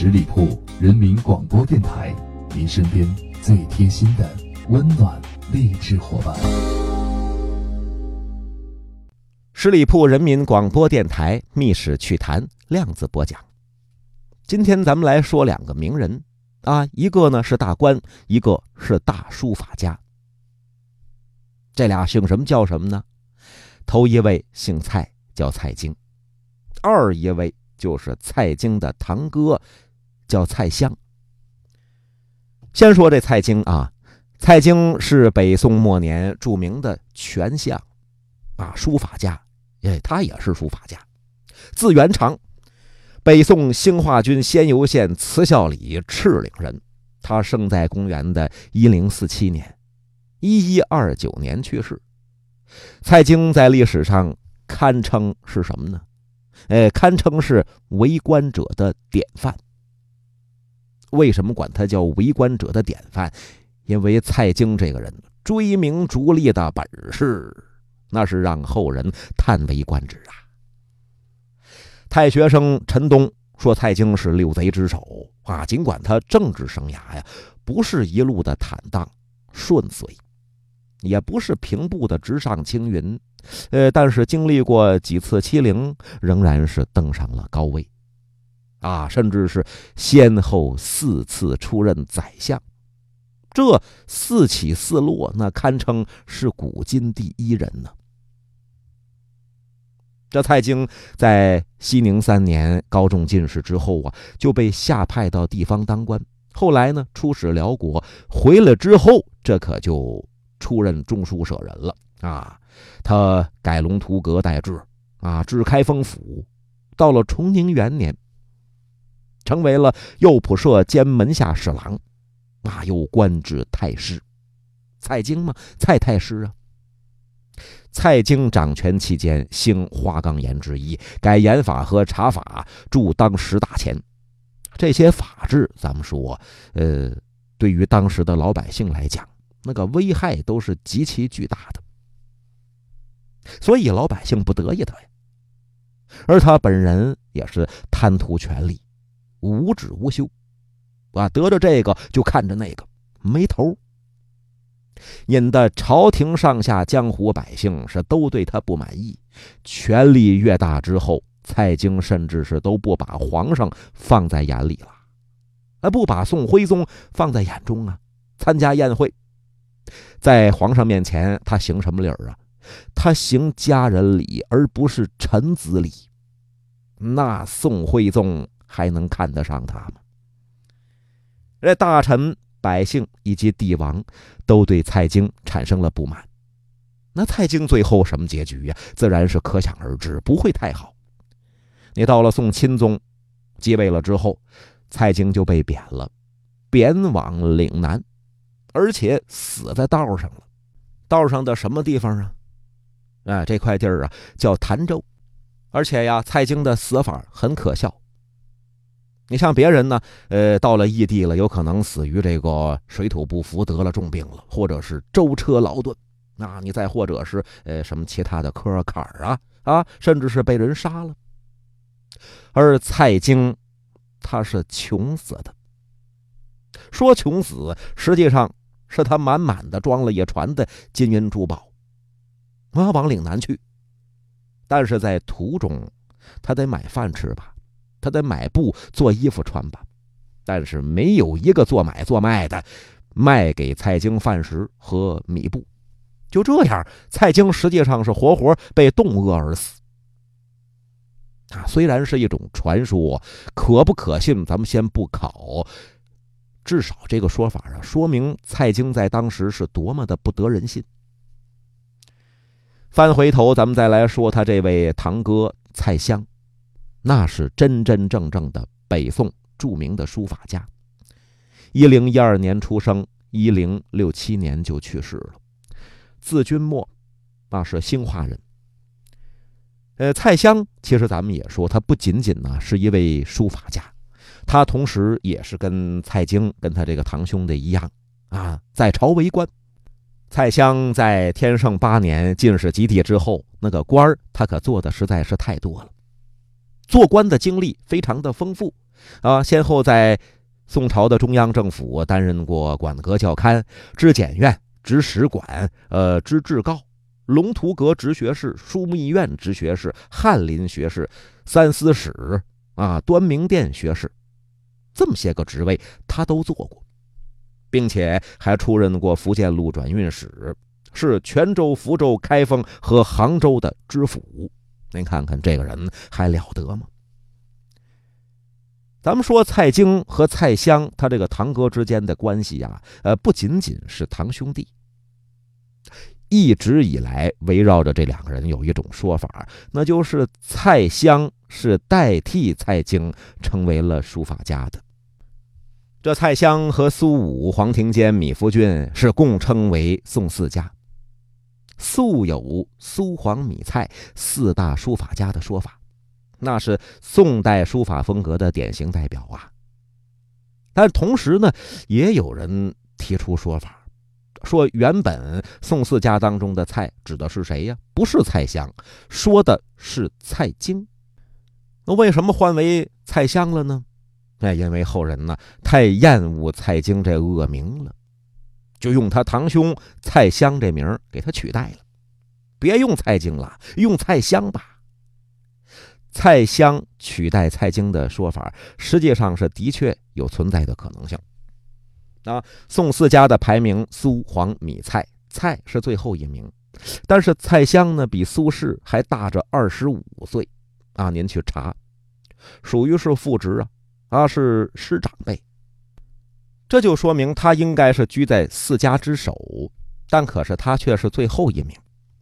十里铺人民广播电台，您身边最贴心的温暖励志伙伴。十里铺人民广播电台《密室趣谈》量子播讲。今天咱们来说两个名人啊，一个呢是大官，一个是大书法家。这俩姓什么叫什么呢？头一位姓蔡，叫蔡京；二一位就是蔡京的堂哥，叫蔡襄。先说这蔡京啊，蔡京是北宋末年著名的权相，啊，书法家，哎，他也是书法家，字元长，北宋兴化军仙游县慈孝里赤岭人。他生在公元的一零四七年。一一二九年去世，蔡京在历史上堪称是什么呢？哎，堪称是为官者的典范。为什么管他叫为官者的典范？因为蔡京这个人追名逐利的本事，那是让后人叹为观止啊。太学生陈东说，蔡京是六贼之首啊。尽管他政治生涯呀不是一路的坦荡顺遂。也不是平步的直上青云，呃，但是经历过几次欺凌，仍然是登上了高位，啊，甚至是先后四次出任宰相，这四起四落，那堪称是古今第一人呢。这蔡京在熙宁三年高中进士之后啊，就被下派到地方当官，后来呢，出使辽国，回来之后，这可就。出任中书舍人了啊！他改龙图阁代制啊，置开封府。到了崇宁元年，成为了右仆射兼门下侍郎，那，又官至太师。蔡京嘛，蔡太师啊。蔡京掌权期间，兴花岗岩之一，改严法和查法，铸当时大钱。这些法制，咱们说，呃，对于当时的老百姓来讲。那个危害都是极其巨大的，所以老百姓不得意他呀。而他本人也是贪图权力，无止无休，啊，得着这个就看着那个，没头，引得朝廷上下江湖百姓是都对他不满意。权力越大之后，蔡京甚至是都不把皇上放在眼里了，啊，不把宋徽宗放在眼中啊，参加宴会。在皇上面前，他行什么礼啊？他行家人礼，而不是臣子礼。那宋徽宗还能看得上他吗？这大臣、百姓以及帝王都对蔡京产生了不满。那蔡京最后什么结局呀？自然是可想而知，不会太好。你到了宋钦宗继位了之后，蔡京就被贬了，贬往岭南。而且死在道上了，道上的什么地方啊？啊，这块地儿啊叫潭州。而且呀，蔡京的死法很可笑。你像别人呢，呃，到了异地了，有可能死于这个水土不服，得了重病了，或者是舟车劳顿。那你再或者是呃什么其他的科坎儿啊啊，甚至是被人杀了。而蔡京，他是穷死的。说穷死，实际上。是他满满的装了一船的金银珠宝，啊，往岭南去。但是在途中，他得买饭吃吧，他得买布做衣服穿吧。但是没有一个做买做卖的卖给蔡京饭食和米布。就这样，蔡京实际上是活活被冻饿而死。啊，虽然是一种传说，可不可信，咱们先不考。至少这个说法啊，说明蔡京在当时是多么的不得人心。翻回头，咱们再来说他这位堂哥蔡襄，那是真真正正的北宋著名的书法家。一零一二年出生，一零六七年就去世了。字君墨，那是兴化人。呃，蔡襄其实咱们也说，他不仅仅呢是一位书法家。他同时也是跟蔡京跟他这个堂兄弟一样啊，在朝为官。蔡襄在天圣八年进士及第之后，那个官儿他可做的实在是太多了，做官的经历非常的丰富，啊，先后在宋朝的中央政府担任过馆阁校勘、知检院、知史馆、呃知制诰、龙图阁直学士、枢密院直学士、翰林学士、三司使啊、端明殿学士，这么些个职位他都做过，并且还出任过福建路转运使。是泉州、福州、开封和杭州的知府，您看看这个人还了得吗？咱们说蔡京和蔡襄，他这个堂哥之间的关系呀，呃，不仅仅是堂兄弟。一直以来围绕着这两个人有一种说法，那就是蔡襄是代替蔡京成为了书法家的。这蔡襄和苏武、黄庭坚、米芾俊是共称为宋四家。素有苏黄米蔡四大书法家的说法，那是宋代书法风格的典型代表啊。但同时呢，也有人提出说法，说原本宋四家当中的蔡指的是谁呀？不是蔡襄，说的是蔡京。那为什么换为蔡襄了呢？那因为后人呢太厌恶蔡京这恶名了。就用他堂兄蔡襄这名给他取代了，别用蔡京了，用蔡襄吧。蔡襄取代蔡京的说法，实际上是的确有存在的可能性。啊，宋四家的排名，苏黄米蔡，蔡是最后一名，但是蔡襄呢比苏轼还大着二十五岁，啊，您去查，属于是副职啊，啊是师长辈。这就说明他应该是居在四家之首，但可是他却是最后一名，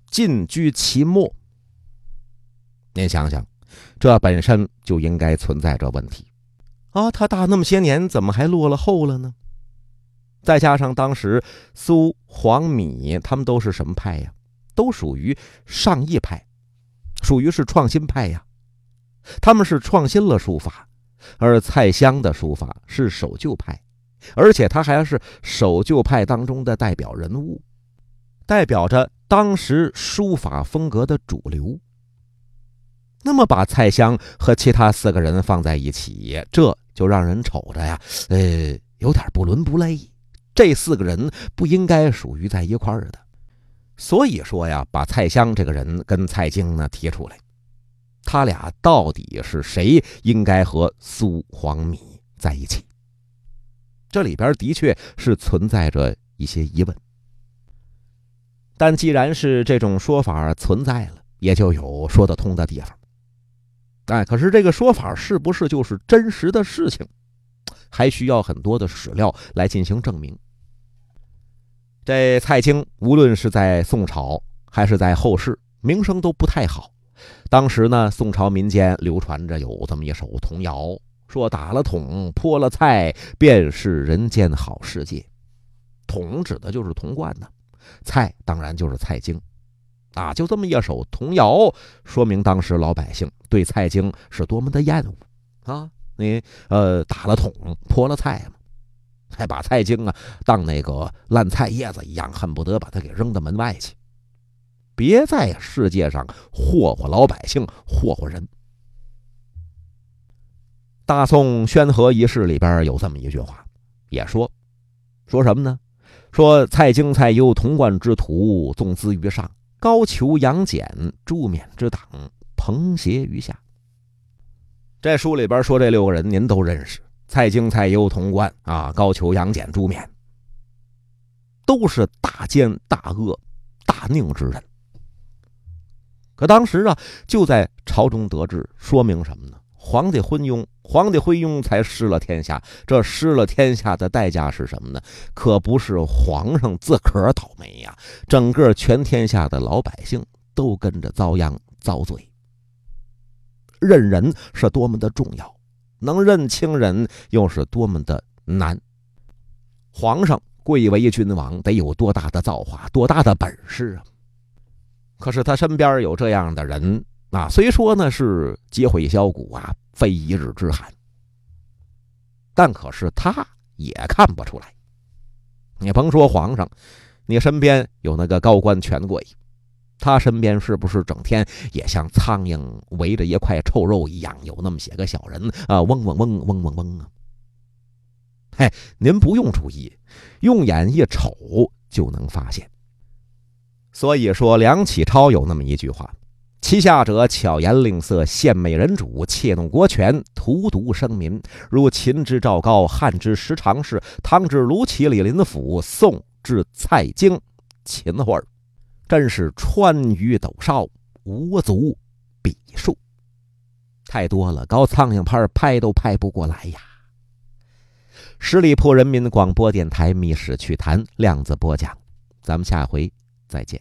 进居其末。您想想，这本身就应该存在着问题啊！他大那么些年，怎么还落了后了呢？再加上当时苏黄米他们都是什么派呀？都属于上意派，属于是创新派呀。他们是创新了书法，而蔡襄的书法是守旧派。而且他还是守旧派当中的代表人物，代表着当时书法风格的主流。那么把蔡襄和其他四个人放在一起，这就让人瞅着呀，呃，有点不伦不类。这四个人不应该属于在一块儿的。所以说呀，把蔡襄这个人跟蔡京呢提出来，他俩到底是谁应该和苏黄米在一起？这里边的确是存在着一些疑问，但既然是这种说法存在了，也就有说得通的地方。哎，可是这个说法是不是就是真实的事情，还需要很多的史料来进行证明。这蔡京无论是在宋朝还是在后世，名声都不太好。当时呢，宋朝民间流传着有这么一首童谣。说打了桶泼了菜，便是人间好世界。桶指的就是童贯呢，菜当然就是蔡京，啊，就这么一首童谣，说明当时老百姓对蔡京是多么的厌恶啊！你呃打了桶泼了菜嘛，还把蔡京啊当那个烂菜叶子一样，恨不得把他给扔到门外去，别在世界上霍霍老百姓，霍霍人。大宋宣和遗事里边有这么一句话，也说，说什么呢？说蔡京、蔡攸同贯之徒，纵资于上；高俅、杨戬、朱冕之党，朋协于下。这书里边说这六个人，您都认识：蔡京、蔡攸、童贯啊，高俅、杨戬、朱冕，都是大奸大恶、大佞之人。可当时啊，就在朝中得志，说明什么呢？皇帝昏庸，皇帝昏庸才失了天下。这失了天下的代价是什么呢？可不是皇上自个儿倒霉呀，整个全天下的老百姓都跟着遭殃遭罪。认人是多么的重要，能认清人又是多么的难。皇上贵为君王，得有多大的造化，多大的本事啊！可是他身边有这样的人。啊，虽说呢是积毁销骨啊，非一日之寒，但可是他也看不出来。你甭说皇上，你身边有那个高官权贵，他身边是不是整天也像苍蝇围着一块臭肉一样，有那么些个小人啊？嗡嗡嗡嗡嗡嗡啊！嘿，您不用注意，用眼一瞅就能发现。所以说，梁启超有那么一句话：“其下者巧言令色，献美人主，窃弄国权，荼毒生民。如秦之赵高，汉之十常侍，唐之卢杞、李林甫，宋之蔡京、秦桧。”真是川渝斗少，无足比数，太多了，高苍蝇拍拍都拍不过来呀！十里铺人民广播电台《密室趣谈》量子播讲，咱们下回再见。